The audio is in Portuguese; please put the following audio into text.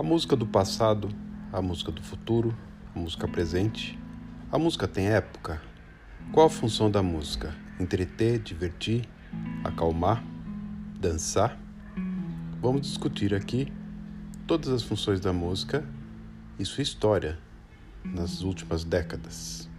A música do passado, a música do futuro, a música presente. A música tem época? Qual a função da música? Entreter, divertir, acalmar, dançar? Vamos discutir aqui todas as funções da música e sua história nas últimas décadas.